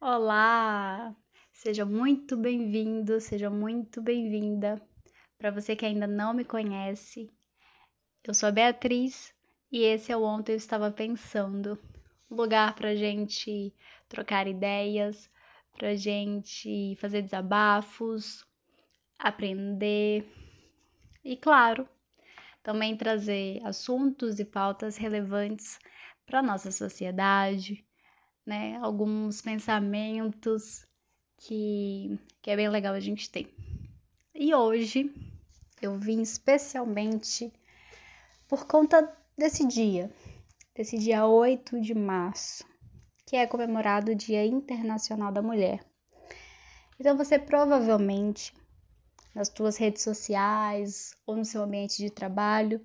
Olá! Seja muito bem-vindo, seja muito bem-vinda. Para você que ainda não me conhece, eu sou a Beatriz e esse é o Ontem Eu Estava Pensando lugar para gente trocar ideias, para gente fazer desabafos, aprender e, claro, também trazer assuntos e pautas relevantes para nossa sociedade, né? Alguns pensamentos que, que é bem legal a gente ter. E hoje eu vim especialmente por conta desse dia, desse dia 8 de março, que é comemorado o Dia Internacional da Mulher. Então você provavelmente nas suas redes sociais ou no seu ambiente de trabalho,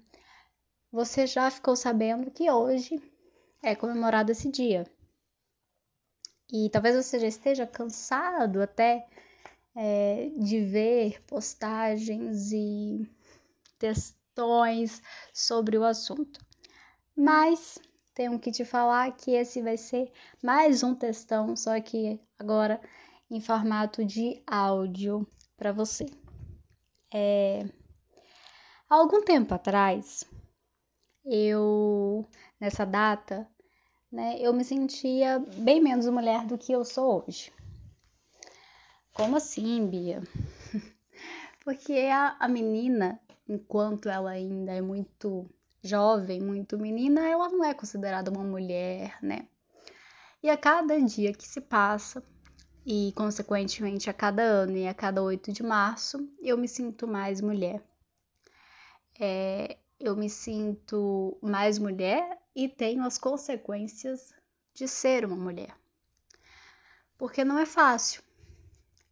você já ficou sabendo que hoje é comemorado esse dia. E talvez você já esteja cansado até é, de ver postagens e textões sobre o assunto. Mas tenho que te falar que esse vai ser mais um textão, só que agora em formato de áudio para você. É... Há algum tempo atrás, eu, nessa data, né, eu me sentia bem menos mulher do que eu sou hoje. Como assim, Bia? Porque a, a menina, enquanto ela ainda é muito jovem, muito menina, ela não é considerada uma mulher, né? E a cada dia que se passa, e consequentemente a cada ano e a cada 8 de março, eu me sinto mais mulher. É, eu me sinto mais mulher e tenho as consequências de ser uma mulher. Porque não é fácil.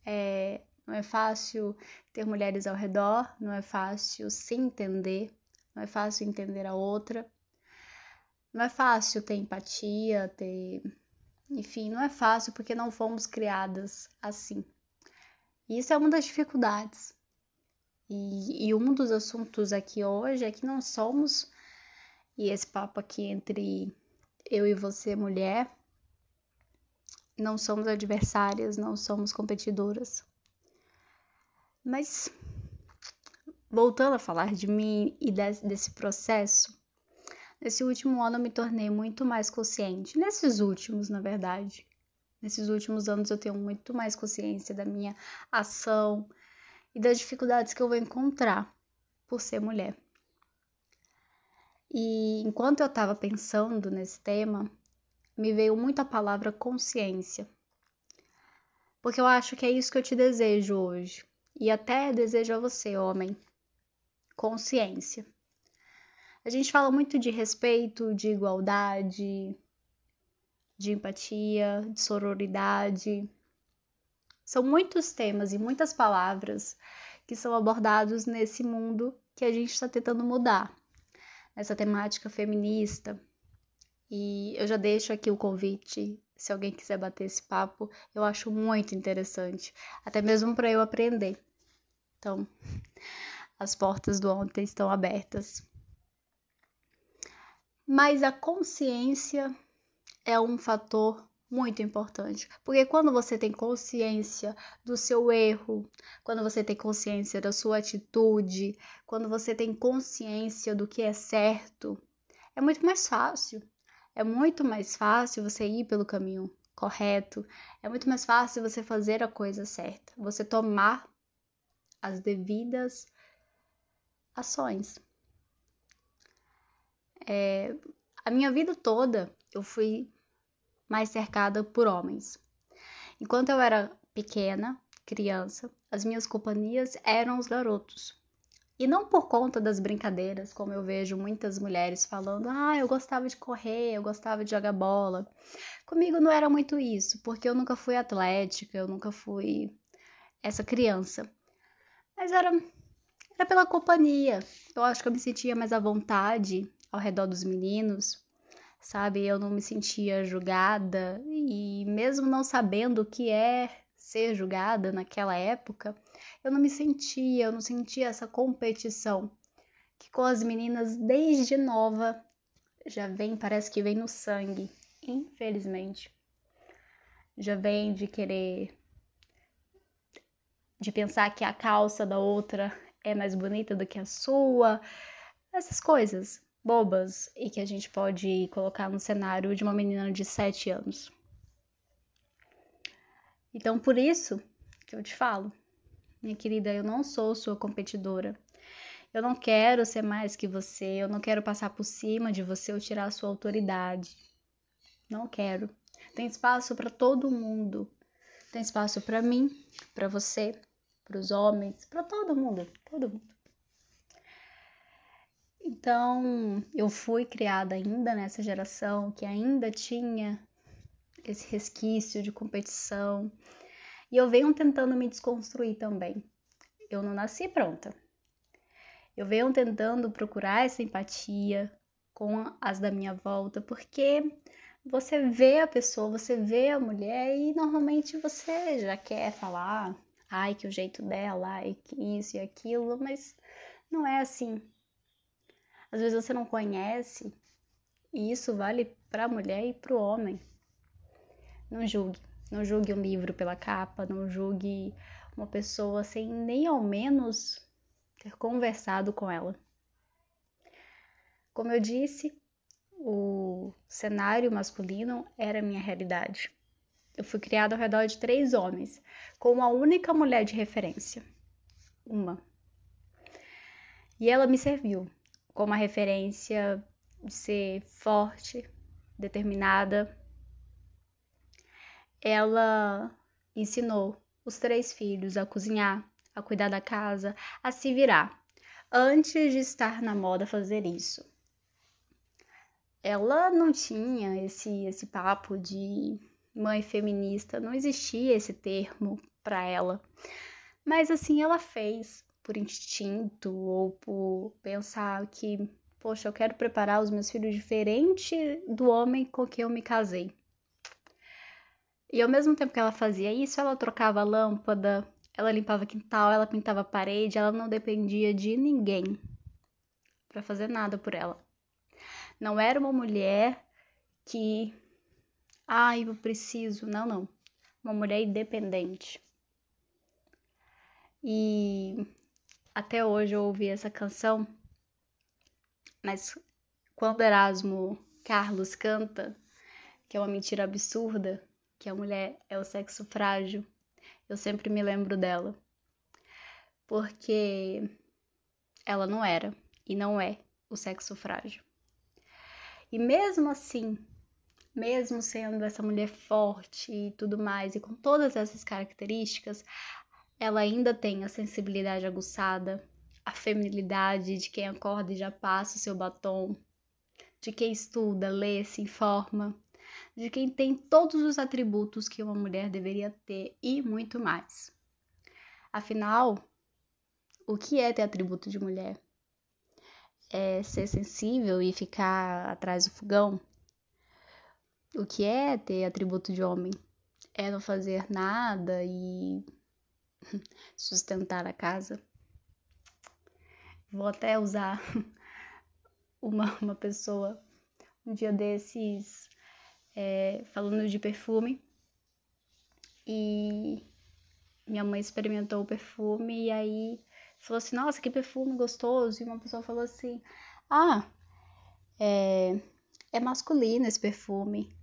É, não é fácil ter mulheres ao redor, não é fácil se entender, não é fácil entender a outra, não é fácil ter empatia, ter. Enfim, não é fácil porque não fomos criadas assim. Isso é uma das dificuldades. E, e um dos assuntos aqui hoje é que não somos e esse papo aqui entre eu e você, mulher, não somos adversárias, não somos competidoras. Mas voltando a falar de mim e desse, desse processo, nesse último ano eu me tornei muito mais consciente. Nesses últimos, na verdade. Nesses últimos anos eu tenho muito mais consciência da minha ação e das dificuldades que eu vou encontrar por ser mulher. E enquanto eu estava pensando nesse tema, me veio muito a palavra consciência. Porque eu acho que é isso que eu te desejo hoje. E até desejo a você, homem. Consciência. A gente fala muito de respeito, de igualdade, de empatia, de sororidade. São muitos temas e muitas palavras que são abordados nesse mundo que a gente está tentando mudar nessa temática feminista. E eu já deixo aqui o convite, se alguém quiser bater esse papo, eu acho muito interessante, até mesmo para eu aprender. Então, as portas do ontem estão abertas. Mas a consciência é um fator muito importante. Porque quando você tem consciência do seu erro, quando você tem consciência da sua atitude, quando você tem consciência do que é certo, é muito mais fácil. É muito mais fácil você ir pelo caminho correto, é muito mais fácil você fazer a coisa certa, você tomar as devidas ações. É, a minha vida toda eu fui mais cercada por homens. Enquanto eu era pequena, criança, as minhas companhias eram os garotos. E não por conta das brincadeiras, como eu vejo muitas mulheres falando: ah, eu gostava de correr, eu gostava de jogar bola. Comigo não era muito isso, porque eu nunca fui atlética, eu nunca fui essa criança. Mas era, era pela companhia. Eu acho que eu me sentia mais à vontade ao redor dos meninos sabe? Eu não me sentia julgada e mesmo não sabendo o que é ser julgada naquela época, eu não me sentia, eu não sentia essa competição que com as meninas desde nova já vem, parece que vem no sangue, infelizmente. Já vem de querer de pensar que a calça da outra é mais bonita do que a sua, essas coisas bobas e que a gente pode colocar no cenário de uma menina de 7 anos. Então, por isso que eu te falo, minha querida, eu não sou sua competidora. Eu não quero ser mais que você, eu não quero passar por cima de você ou tirar a sua autoridade. Não quero. Tem espaço para todo mundo. Tem espaço para mim, para você, para os homens, para todo mundo, todo mundo. Então, eu fui criada ainda nessa geração que ainda tinha esse resquício de competição. E eu venho tentando me desconstruir também. Eu não nasci pronta. Eu venho tentando procurar essa empatia com as da minha volta, porque você vê a pessoa, você vê a mulher e normalmente você já quer falar, ai, que o jeito dela, ai, que isso e aquilo, mas não é assim. Às vezes você não conhece, e isso vale para a mulher e para o homem. Não julgue. Não julgue um livro pela capa, não julgue uma pessoa sem nem ao menos ter conversado com ela. Como eu disse, o cenário masculino era minha realidade. Eu fui criada ao redor de três homens, com uma única mulher de referência. Uma. E ela me serviu como a referência de ser forte, determinada, ela ensinou os três filhos a cozinhar, a cuidar da casa, a se virar, antes de estar na moda fazer isso. Ela não tinha esse, esse papo de mãe feminista, não existia esse termo para ela. Mas assim ela fez por instinto ou por pensar que, poxa, eu quero preparar os meus filhos diferente do homem com quem eu me casei. E ao mesmo tempo que ela fazia isso, ela trocava a lâmpada, ela limpava quintal, ela pintava a parede, ela não dependia de ninguém para fazer nada por ela. Não era uma mulher que, ai, eu preciso, não, não. Uma mulher independente. E até hoje eu ouvi essa canção, mas quando Erasmo Carlos canta, que é uma mentira absurda, que a mulher é o sexo frágil, eu sempre me lembro dela. Porque ela não era e não é o sexo frágil. E mesmo assim, mesmo sendo essa mulher forte e tudo mais, e com todas essas características, ela ainda tem a sensibilidade aguçada, a feminilidade de quem acorda e já passa o seu batom, de quem estuda, lê, se informa, de quem tem todos os atributos que uma mulher deveria ter e muito mais. Afinal, o que é ter atributo de mulher? É ser sensível e ficar atrás do fogão? O que é ter atributo de homem? É não fazer nada e sustentar a casa? Vou até usar uma, uma pessoa um dia desses é, falando de perfume. E minha mãe experimentou o perfume e aí falou assim: Nossa, que perfume gostoso. E uma pessoa falou assim: Ah, é, é masculino esse perfume.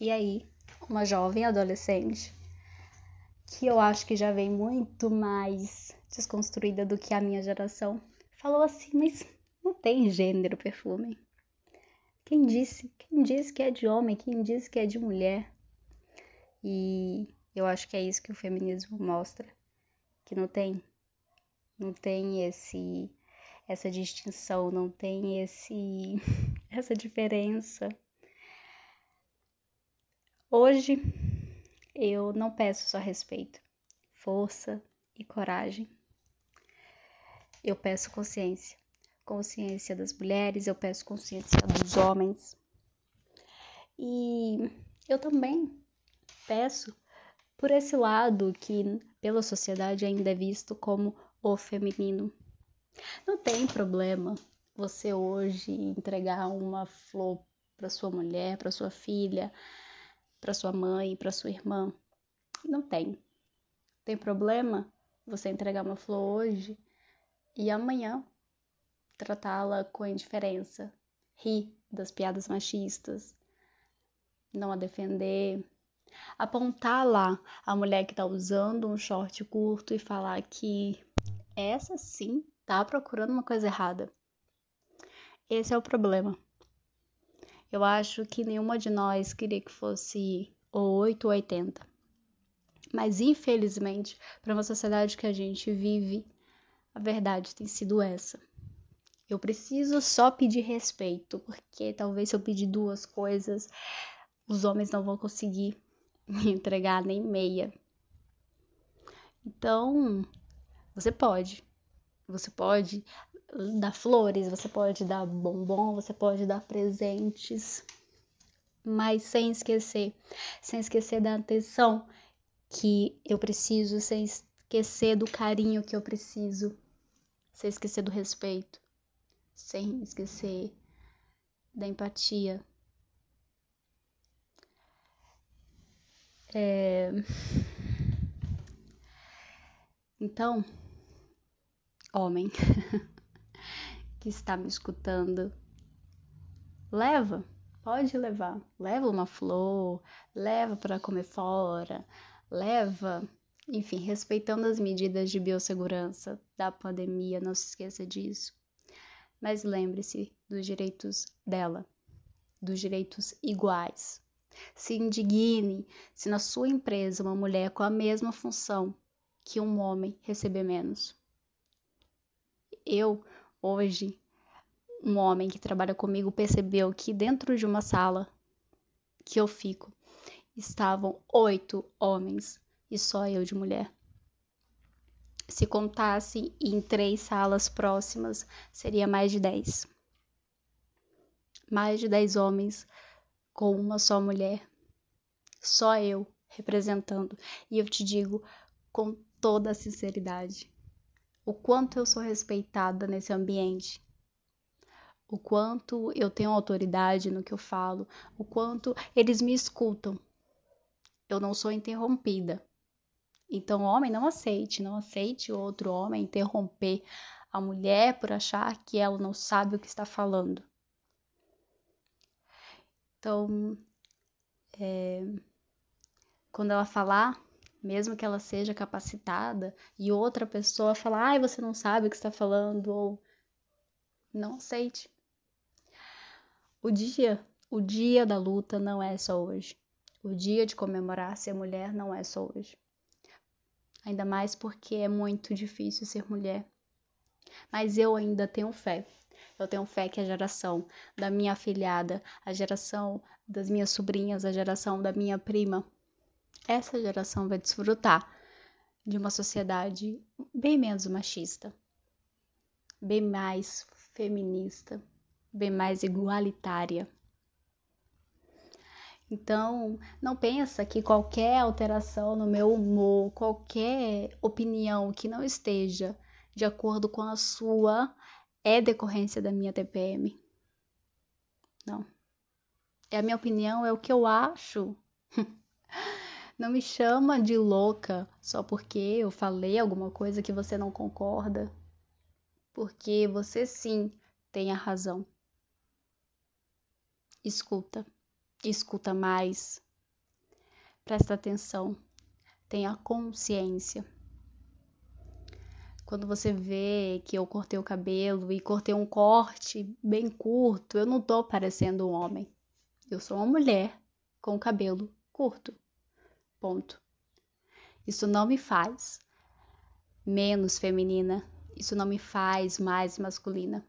E aí, uma jovem adolescente, que eu acho que já vem muito mais desconstruída do que a minha geração, falou assim: Mas não tem gênero perfume. Quem disse? Quem disse que é de homem? Quem disse que é de mulher? E eu acho que é isso que o feminismo mostra, que não tem não tem esse essa distinção, não tem esse essa diferença. Hoje eu não peço só respeito, força e coragem. Eu peço consciência consciência das mulheres, eu peço consciência dos homens. E eu também peço por esse lado que pela sociedade ainda é visto como o feminino. Não tem problema você hoje entregar uma flor para sua mulher, para sua filha, para sua mãe, para sua irmã? Não tem. Tem problema você entregar uma flor hoje e amanhã tratá-la com indiferença, rir das piadas machistas, não a defender, apontar lá a mulher que está usando um short curto e falar que essa sim tá procurando uma coisa errada. Esse é o problema. Eu acho que nenhuma de nós queria que fosse ou 8 ou 80. Mas infelizmente, para uma sociedade que a gente vive, a verdade tem sido essa. Eu preciso só pedir respeito, porque talvez se eu pedir duas coisas, os homens não vão conseguir me entregar nem meia. Então, você pode. Você pode dar flores, você pode dar bombom, você pode dar presentes, mas sem esquecer, sem esquecer da atenção que eu preciso, sem esquecer do carinho que eu preciso, sem esquecer do respeito, sem esquecer da empatia. É... Então, homem que está me escutando, leva, pode levar, leva uma flor, leva para comer fora, leva, enfim, respeitando as medidas de biossegurança da pandemia, não se esqueça disso. Mas lembre-se dos direitos dela, dos direitos iguais. Se indigne se na sua empresa uma mulher com a mesma função que um homem receber menos. Eu, hoje, um homem que trabalha comigo percebeu que dentro de uma sala que eu fico, estavam oito homens e só eu de mulher. Se contasse em três salas próximas, seria mais de dez. Mais de dez homens com uma só mulher. Só eu representando. E eu te digo com toda a sinceridade o quanto eu sou respeitada nesse ambiente o quanto eu tenho autoridade no que eu falo, o quanto eles me escutam eu não sou interrompida. Então, homem, não aceite, não aceite outro homem interromper a mulher por achar que ela não sabe o que está falando. Então, é, quando ela falar, mesmo que ela seja capacitada, e outra pessoa falar, ai, você não sabe o que está falando, ou não aceite. O dia, o dia da luta não é só hoje. O dia de comemorar ser mulher não é só hoje. Ainda mais porque é muito difícil ser mulher. Mas eu ainda tenho fé. Eu tenho fé que a geração da minha afilhada, a geração das minhas sobrinhas, a geração da minha prima, essa geração vai desfrutar de uma sociedade bem menos machista, bem mais feminista, bem mais igualitária. Então, não pensa que qualquer alteração no meu humor, qualquer opinião que não esteja de acordo com a sua é decorrência da minha TPM. Não. É a minha opinião, é o que eu acho. Não me chama de louca só porque eu falei alguma coisa que você não concorda. Porque você sim tem a razão. Escuta escuta mais, presta atenção, tenha consciência. Quando você vê que eu cortei o cabelo e cortei um corte bem curto, eu não tô parecendo um homem. Eu sou uma mulher com cabelo curto. Ponto. Isso não me faz menos feminina. Isso não me faz mais masculina.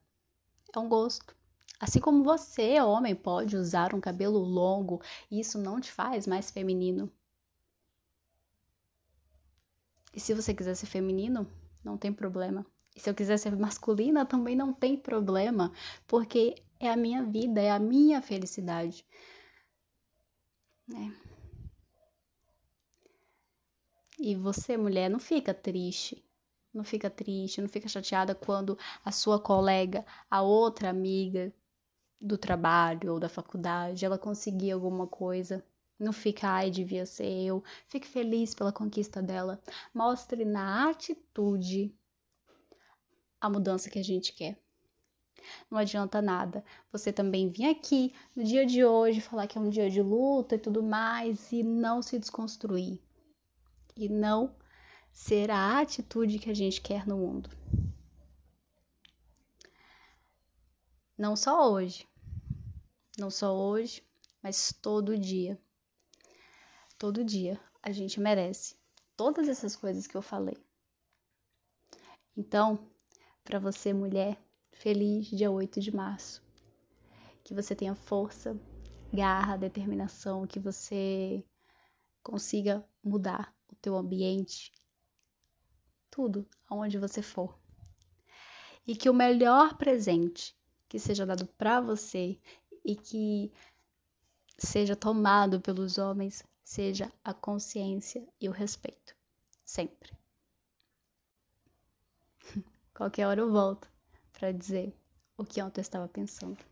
É um gosto. Assim como você, homem, pode usar um cabelo longo, isso não te faz mais feminino. E se você quiser ser feminino, não tem problema. E se eu quiser ser masculina, também não tem problema, porque é a minha vida, é a minha felicidade. É. E você, mulher, não fica triste Não fica triste, não fica chateada quando a sua colega, a outra amiga do trabalho ou da faculdade, ela conseguir alguma coisa. Não fica, ai, devia ser eu. Fique feliz pela conquista dela. Mostre na atitude a mudança que a gente quer. Não adianta nada você também vir aqui no dia de hoje falar que é um dia de luta e tudo mais e não se desconstruir. E não ser a atitude que a gente quer no mundo. Não só hoje, não só hoje, mas todo dia. Todo dia a gente merece todas essas coisas que eu falei. Então, para você, mulher, feliz dia 8 de março. Que você tenha força, garra, determinação, que você consiga mudar teu ambiente, tudo aonde você for. E que o melhor presente que seja dado para você e que seja tomado pelos homens seja a consciência e o respeito. Sempre. Qualquer hora eu volto para dizer o que ontem eu estava pensando.